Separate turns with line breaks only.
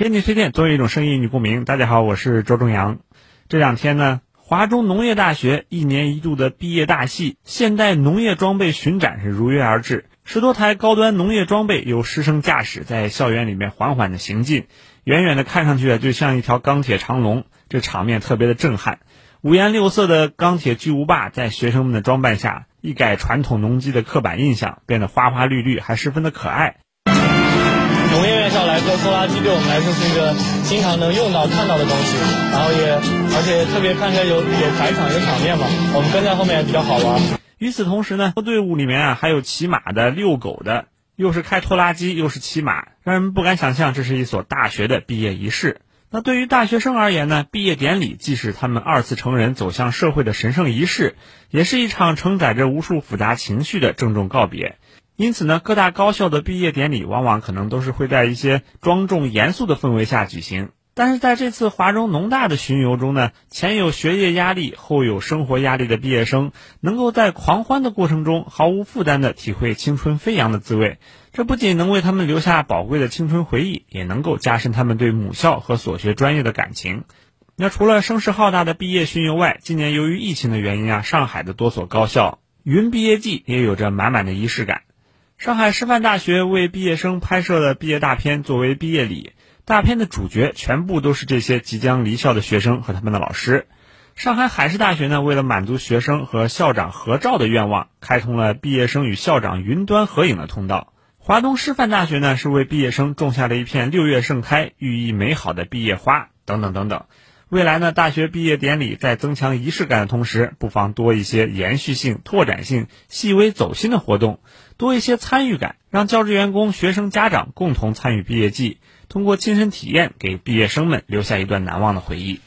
编辑推荐，总有一种声音与共鸣。大家好，我是周正阳。这两天呢，华中农业大学一年一度的毕业大戏——现代农业装备巡展是如约而至。十多台高端农业装备由师生驾驶，在校园里面缓缓的行进，远远的看上去啊，就像一条钢铁长龙，这场面特别的震撼。五颜六色的钢铁巨无霸，在学生们的装扮下，一改传统农机的刻板印象，变得花花绿绿，还十分的可爱。
农业院校来说拖拉机，对我们来说是一个经常能用到、看到的东西，然后也而且特别看起来有有排场、有场面嘛，我们跟在后面也比较好玩。
与此同时呢，队伍里面啊还有骑马的、遛狗的，又是开拖拉机，又是骑马，让人不敢想象这是一所大学的毕业仪式。那对于大学生而言呢，毕业典礼既是他们二次成人走向社会的神圣仪式，也是一场承载着无数复杂情绪的郑重告别。因此呢，各大高校的毕业典礼往往可能都是会在一些庄重严肃的氛围下举行。但是在这次华中农大的巡游中呢，前有学业压力，后有生活压力的毕业生，能够在狂欢的过程中毫无负担地体会青春飞扬的滋味。这不仅能为他们留下宝贵的青春回忆，也能够加深他们对母校和所学专业的感情。那除了声势浩大的毕业巡游外，今年由于疫情的原因啊，上海的多所高校云毕业季也有着满满的仪式感。上海师范大学为毕业生拍摄的毕业大片作为毕业礼，大片的主角全部都是这些即将离校的学生和他们的老师。上海海事大学呢，为了满足学生和校长合照的愿望，开通了毕业生与校长云端合影的通道。华东师范大学呢，是为毕业生种下了一片六月盛开、寓意美好的毕业花，等等等等。未来呢，大学毕业典礼在增强仪式感的同时，不妨多一些延续性、拓展性、细微走心的活动，多一些参与感，让教职员工、学生、家长共同参与毕业季，通过亲身体验，给毕业生们留下一段难忘的回忆。